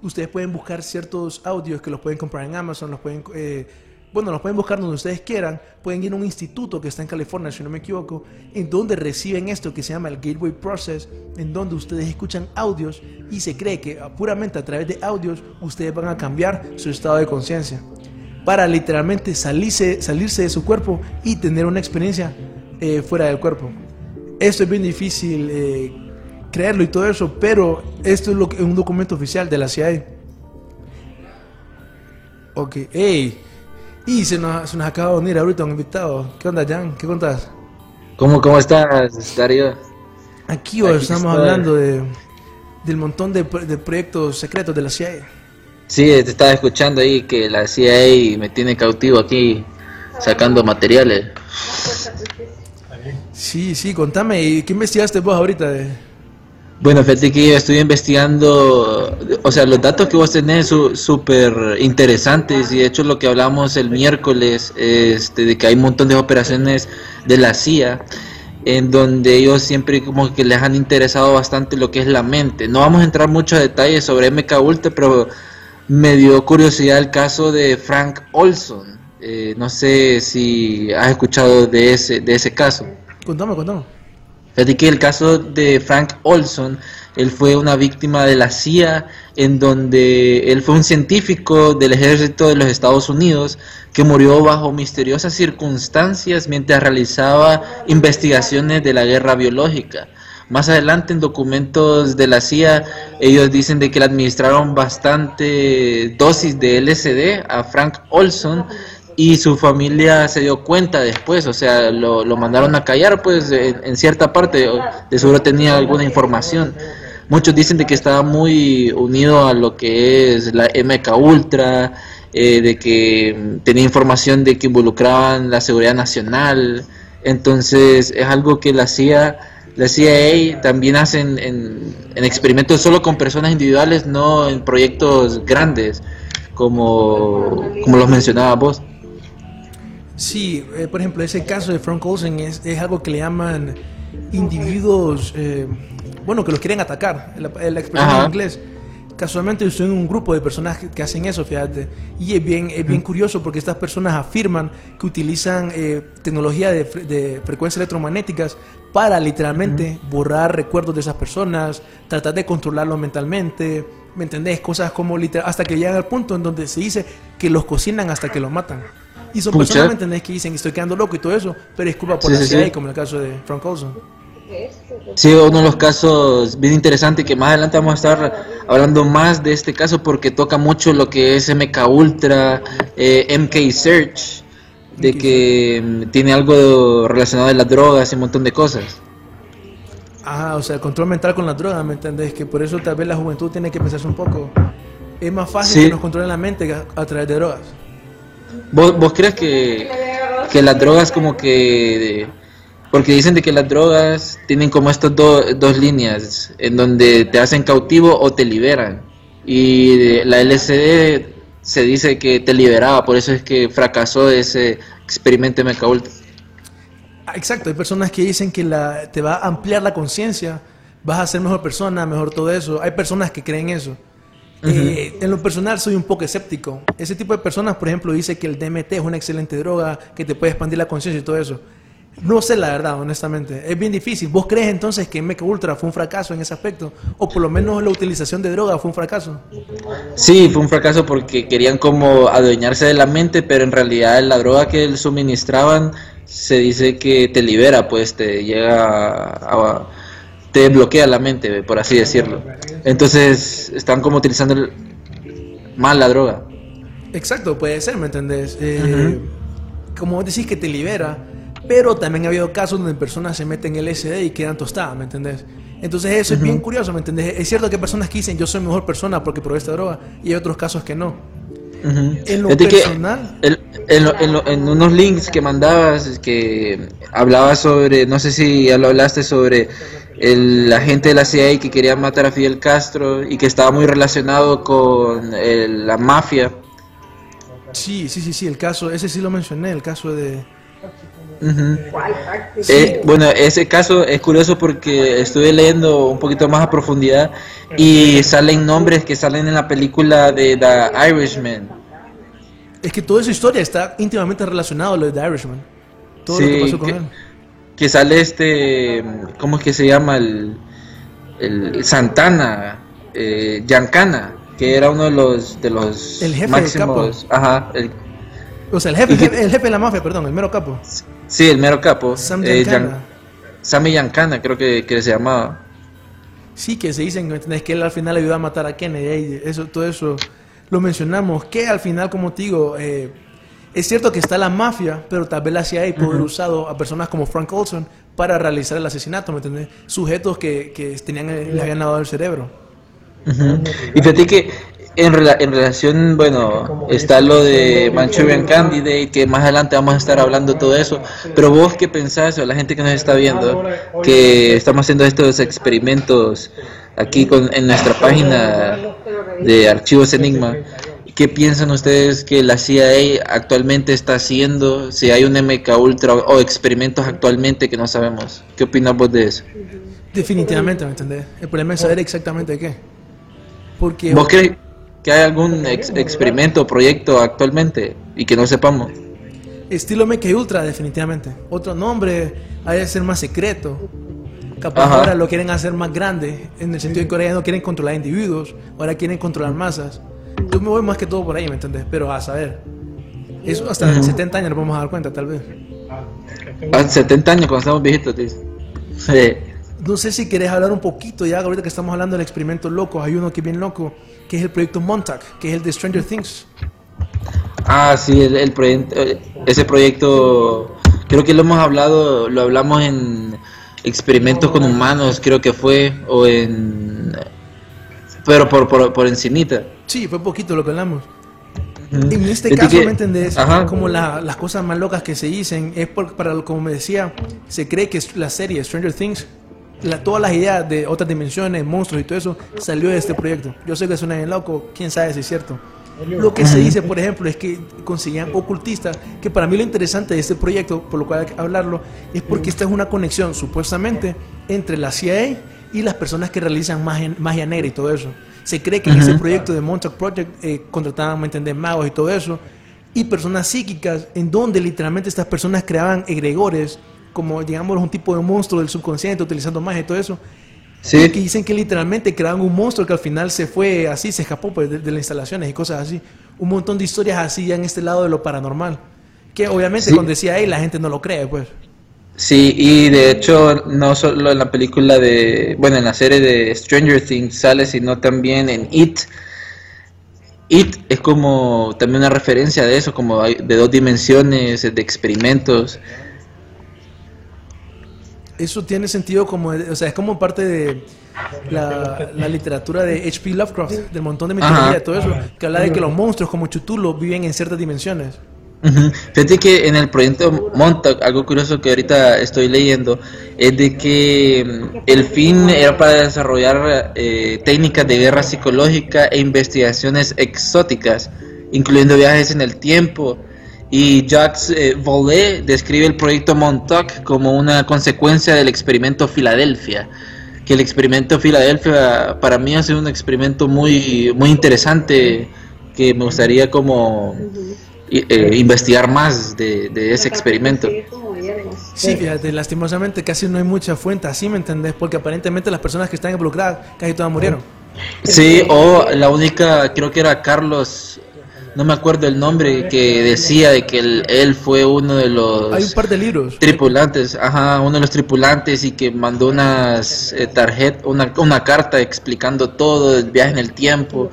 ustedes pueden buscar ciertos audios que los pueden comprar en Amazon, los pueden... Eh, bueno, los pueden buscar donde ustedes quieran, pueden ir a un instituto que está en California, si no me equivoco, en donde reciben esto que se llama el Gateway Process, en donde ustedes escuchan audios y se cree que puramente a través de audios ustedes van a cambiar su estado de conciencia para literalmente salirse, salirse de su cuerpo y tener una experiencia eh, fuera del cuerpo. Esto es bien difícil eh, creerlo y todo eso, pero esto es lo que, un documento oficial de la CIA. Ok, hey. Y se nos, se nos acaba de unir ahorita un invitado. ¿Qué onda, Jan? ¿Qué contás? ¿Cómo, cómo estás, Darío? Aquí hoy Aquí estamos hablando de, del montón de, de proyectos secretos de la CIA. Sí, te estaba escuchando ahí que la CIA me tiene cautivo aquí sacando materiales. Sí, sí, contame, ¿y qué investigaste vos ahorita? De... Bueno, fíjate que yo estoy investigando, o sea, los datos que vos tenés son súper interesantes y de hecho lo que hablamos el miércoles, este, de que hay un montón de operaciones de la CIA en donde ellos siempre como que les han interesado bastante lo que es la mente. No vamos a entrar mucho a detalles sobre MK Ultra, pero me dio curiosidad el caso de Frank Olson. Eh, no sé si has escuchado de ese, de ese caso. Contame, contame. Fíjate que el caso de Frank Olson, él fue una víctima de la CIA, en donde él fue un científico del ejército de los Estados Unidos que murió bajo misteriosas circunstancias mientras realizaba investigaciones de la guerra biológica. Más adelante en documentos de la CIA ellos dicen de que le administraron bastante dosis de LSD a Frank Olson y su familia se dio cuenta después, o sea, lo, lo mandaron a callar, pues en, cierta parte, de seguro tenía alguna información. Muchos dicen de que estaba muy unido a lo que es la MK Ultra, eh, de que tenía información de que involucraban la seguridad nacional, entonces es algo que la CIA, la CIA también hacen en, en experimentos solo con personas individuales, no en proyectos grandes, como, como los mencionaba vos. Sí, eh, por ejemplo, ese caso de Frank Olsen es, es algo que le llaman individuos, eh, bueno, que los quieren atacar, la, la expresión Ajá. en inglés. Casualmente estoy en un grupo de personas que, que hacen eso, fíjate. Y es bien, es bien curioso porque estas personas afirman que utilizan eh, tecnología de, fre- de frecuencias electromagnéticas para literalmente borrar recuerdos de esas personas, tratar de controlarlos mentalmente, ¿me entendés? Cosas como literal, hasta que llegan al punto en donde se dice que los cocinan hasta que los matan. Y son personas, ¿me entendés? Que dicen, estoy quedando loco y todo eso, pero es culpa por Sí, la sí, CIA, sí. como en el caso de Frank Olson. Sí, uno de los casos bien interesante que más adelante vamos a estar hablando más de este caso porque toca mucho lo que es MK Ultra, eh, MK Search, de que mm, tiene algo relacionado de las drogas y un montón de cosas. Ah, o sea, el control mental con la droga, ¿me entendés? Que por eso tal vez la juventud tiene que pensarse un poco. Es más fácil Sí. que nos controlen la mente a, a través de drogas. ¿Vos, vos crees que, que las drogas como que... Porque dicen de que las drogas tienen como estas do- dos líneas, en donde te hacen cautivo o te liberan. Y de- la LSD se dice que te liberaba, por eso es que fracasó ese experimento de Ultra. Ah, Exacto, hay personas que dicen que la, te va a ampliar la conciencia, vas a ser mejor persona, mejor todo eso. Hay personas que creen eso. Eh, en lo personal soy un poco escéptico. Ese tipo de personas, por ejemplo, dice que el DMT es una excelente droga, que te puede expandir la conciencia y todo eso. No sé la verdad, honestamente. Es bien difícil. ¿Vos crees entonces que MK Ultra fue un fracaso en ese aspecto? O por lo menos la utilización de droga fue un fracaso. Sí, fue un fracaso porque querían como adueñarse de la mente, pero en realidad la droga que suministraban se dice que te libera, pues te llega a, a- te bloquea la mente, por así decirlo. Entonces están como utilizando el- mal la droga. Exacto, puede ser, ¿me entendés? Eh, Como vos decís que te libera, pero también ha habido casos donde personas se meten LSD y quedan tostadas, ¿me entendés? Entonces eso es bien curioso, ¿me entendés? Es cierto que hay personas que dicen yo soy mejor persona porque probé esta droga y hay otros casos que no. En lo que personal, el- en, lo- en lo- en unos links que mandabas que hablaba sobre, no sé si ya lo hablaste sobre el agente de la CIA que quería matar a Fidel Castro y que estaba muy relacionado con el- la mafia. sí, sí, sí, sí, el caso, ese sí lo mencioné, el caso de... Ujú. Eh, bueno, ese caso es curioso porque estuve leyendo un poquito más a profundidad y salen nombres que salen en la película de The Irishman. Es que toda esa historia está íntimamente relacionado a lo de The Irishman. Todo lo Sí, que pasó con que- él. Que sale este, ¿cómo es que se llama? El, el Santana, eh, Giancana, que era uno de los, de los El jefe máximos, ajá, el- O sea, el jefe, ¿Y qué- el jefe de la mafia, perdón, el mero capo. sí, el mero capo, Sam eh, Giancana. Gian- Sammy Giancana, creo que, que se llamaba. Sí, que se dicen ¿me entendés? que él al final ayudó a matar a Kennedy. Eso, todo eso lo mencionamos. Que al final, como te digo, eh, Es cierto que está la mafia, pero tal vez la CIA pudo haber usado a personas como Frank Olson para realizar el asesinato, ¿me entiendes? Sujetos que, que tenían, les habían lavado el cerebro. Ujú. Y fíjate que en, rela- en relación, bueno, está lo de Manchurian Candidate, que más adelante vamos a estar hablando todo eso, pero vos qué pensás, o la gente que nos está viendo, que estamos haciendo estos experimentos aquí con, en nuestra página de Archivos Enigma, ¿qué piensan ustedes que la CIA actualmente está haciendo? Si hay un MK Ultra o experimentos actualmente que no sabemos. ¿Qué opinas vos de eso? Definitivamente, ¿me entendés? El problema es saber exactamente qué. Porque ¿Vos crees que hay algún ex- experimento o proyecto actualmente y que no sepamos? estilo MK Ultra, definitivamente. Otro nombre, ha de ser más secreto. Capaz Ajá. ahora lo quieren hacer más grande, en el sentido de que ahora ya no quieren controlar individuos, ahora quieren controlar masas. Yo me voy más que todo por ahí, ¿me entendés? Pero a saber. Eso hasta en 70 años nos vamos a dar cuenta, tal vez. Hace 70 años cuando estamos viejitos, dice. Sí. No sé si querés hablar un poquito ya, ahorita que estamos hablando del experimento loco, hay uno que es bien loco, que es el proyecto Montauk, que es el de Stranger Things. Ah, sí, el, el proyecto, eh, ese proyecto, creo que lo hemos hablado, lo hablamos en experimentos con humanos, creo que fue, o en... Pero por, por, por encimita. Sí, fue poquito lo que hablamos. En este caso, que- ¿me entendés? Ajá. Como la- las cosas más locas que se dicen es por, para, lo- como me decía, se cree que la serie Stranger Things, la- todas las ideas de otras dimensiones, monstruos y todo eso, salió de este proyecto. Yo sé que suena bien loco, quién sabe si es cierto. Lo que se dice, por ejemplo, es que conseguían ocultistas, que para mí lo interesante de este proyecto, por lo cual hay que hablarlo, es porque esta es una conexión, supuestamente, entre la CIA y las personas que realizan magia, magia negra y todo eso. Se cree que en ese proyecto de Montauk Project eh, contrataban, ¿me entendés?, magos y todo eso, y personas psíquicas, en donde literalmente estas personas creaban egregores, como digamos un tipo de monstruo del subconsciente utilizando magia y todo eso, Sí. y que dicen que literalmente crearon un monstruo que al final se fue así, se escapó pues, de, de las instalaciones y cosas así. Un montón de historias así ya en este lado de lo paranormal. Que obviamente Sí. cuando decía ahí la gente no lo cree, pues. Sí, y de hecho no solo en la película de, bueno, en la serie de Stranger Things sale, sino también en It. It es como también una referencia de eso, como de dos dimensiones, de experimentos. Eso tiene sentido como, o sea, es como parte de la, la literatura de H.P. Lovecraft, del montón de mitología Ajá. y todo eso, que habla de que los monstruos como Chutulo viven en ciertas dimensiones. Ujú. Fíjate que en el proyecto Montauk, algo curioso que ahorita estoy leyendo, es de que mm, el fin era para desarrollar eh, técnicas de guerra psicológica e investigaciones exóticas, incluyendo viajes en el tiempo. Y Jacques eh, describe el proyecto Montauk como una consecuencia del experimento Filadelfia. Que el experimento Filadelfia para mí ha sido un experimento muy, muy interesante que me gustaría como eh, investigar más de, de ese experimento. Sí, fíjate, lastimosamente casi no hay mucha fuente así, ¿me entendés? Porque aparentemente las personas que están involucradas casi todas murieron. Sí, o la única, creo que era Carlos, no me acuerdo el nombre, que decía de que él, él fue uno de Hay un los par de libros. tripulantes, ajá, uno de los tripulantes y que mandó unas eh, una, una carta explicando todo el viaje en el tiempo.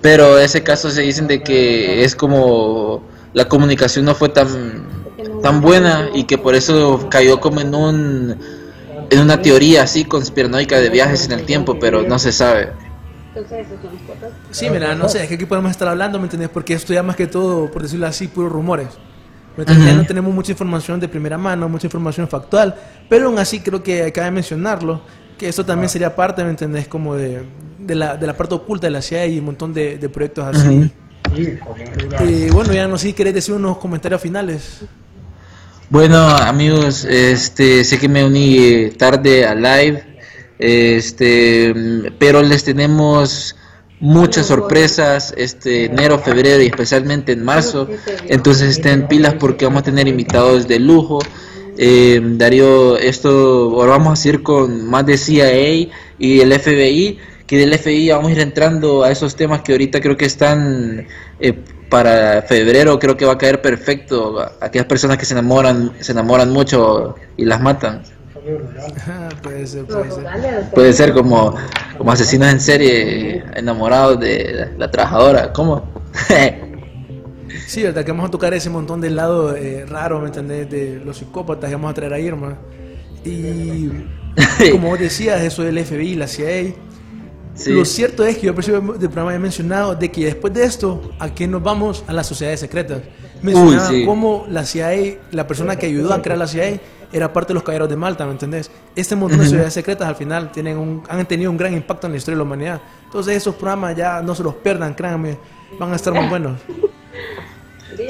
Pero ese caso se dicen de que es como la comunicación no fue tan tan buena y que por eso cayó como en un en una teoría así conspiranoica de viajes en el tiempo, pero no se sabe. Sí, mira, no sé, es que aquí podemos estar hablando, ¿me entendés? Porque esto ya más que todo, por decirlo así, puros rumores. ¿Me entendés? Ya Ujú. no tenemos mucha información de primera mano, mucha información factual, pero aún así creo que cabe mencionarlo, que esto también sería parte, ¿me entendés? Como de, de, la, de la parte oculta de la CIA y un montón de, de proyectos así. Eh, bueno, ya no sé si querés decir unos comentarios finales. Bueno, amigos, este sé que me uní eh, tarde a live, este, pero les tenemos muchas sorpresas este enero, febrero y especialmente en marzo. Entonces estén pilas porque vamos a tener invitados de lujo. Eh, Darío, esto ahora vamos a ir con más de CIA y el FBI, que del FBI vamos a ir entrando a esos temas que ahorita creo que están eh, para febrero, creo que va a caer perfecto. Aquellas personas que se enamoran, se enamoran mucho y las matan. Puede ser, puede ser. Puede ser como, como asesinos en serie enamorados de la, la trabajadora. ¿Cómo? Sí, verdad que vamos a tocar ese montón del lado eh, raro, ¿me entendés? De los psicópatas que vamos a traer a Irma. Y como vos decías, eso del FBI, la CIA. Sí. Lo cierto es que yo al principio del programa he mencionado de que después de esto, ¿a qué nos vamos? A las sociedades secretas. Mencionaba sí. cómo la CIA, la persona que ayudó a crear la CIA, era parte de los caballeros de Malta, ¿me entendés? Este montón de sociedades secretas al final tienen un, han tenido un gran impacto en la historia de la humanidad. Entonces esos programas ya no se los pierdan, créanme, van a estar muy buenos.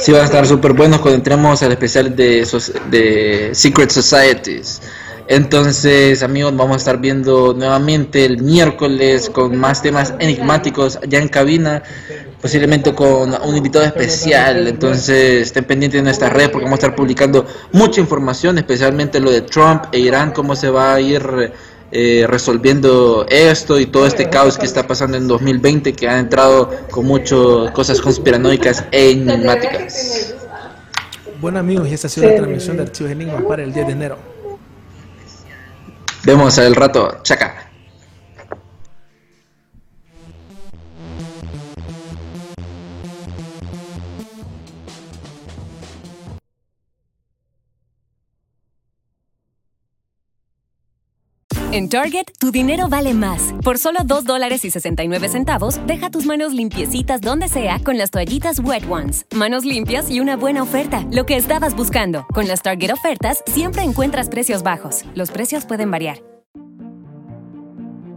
Sí, van a estar súper buenos cuando entremos al especial de, de Secret Societies. Entonces, amigos, vamos a estar viendo nuevamente el miércoles con más temas enigmáticos ya en cabina, posiblemente con un invitado especial. Entonces, estén pendientes de nuestra red porque vamos a estar publicando mucha información, especialmente lo de Trump e Irán, cómo se va a ir eh, resolviendo esto y todo este caos que está pasando en 2020, que ha entrado con muchas cosas conspiranoicas e enigmáticas. Bueno amigos, y esta ha sido la transmisión de Archivos Enigma para el 10 de enero. Vemos al rato, chaca. En Target, tu dinero vale más. Por solo 2 dólares y 69 centavos, deja tus manos limpiecitas donde sea con las toallitas Wet Ones. Manos limpias y una buena oferta. Lo que estabas buscando. Con las Target ofertas, siempre encuentras precios bajos. Los precios pueden variar.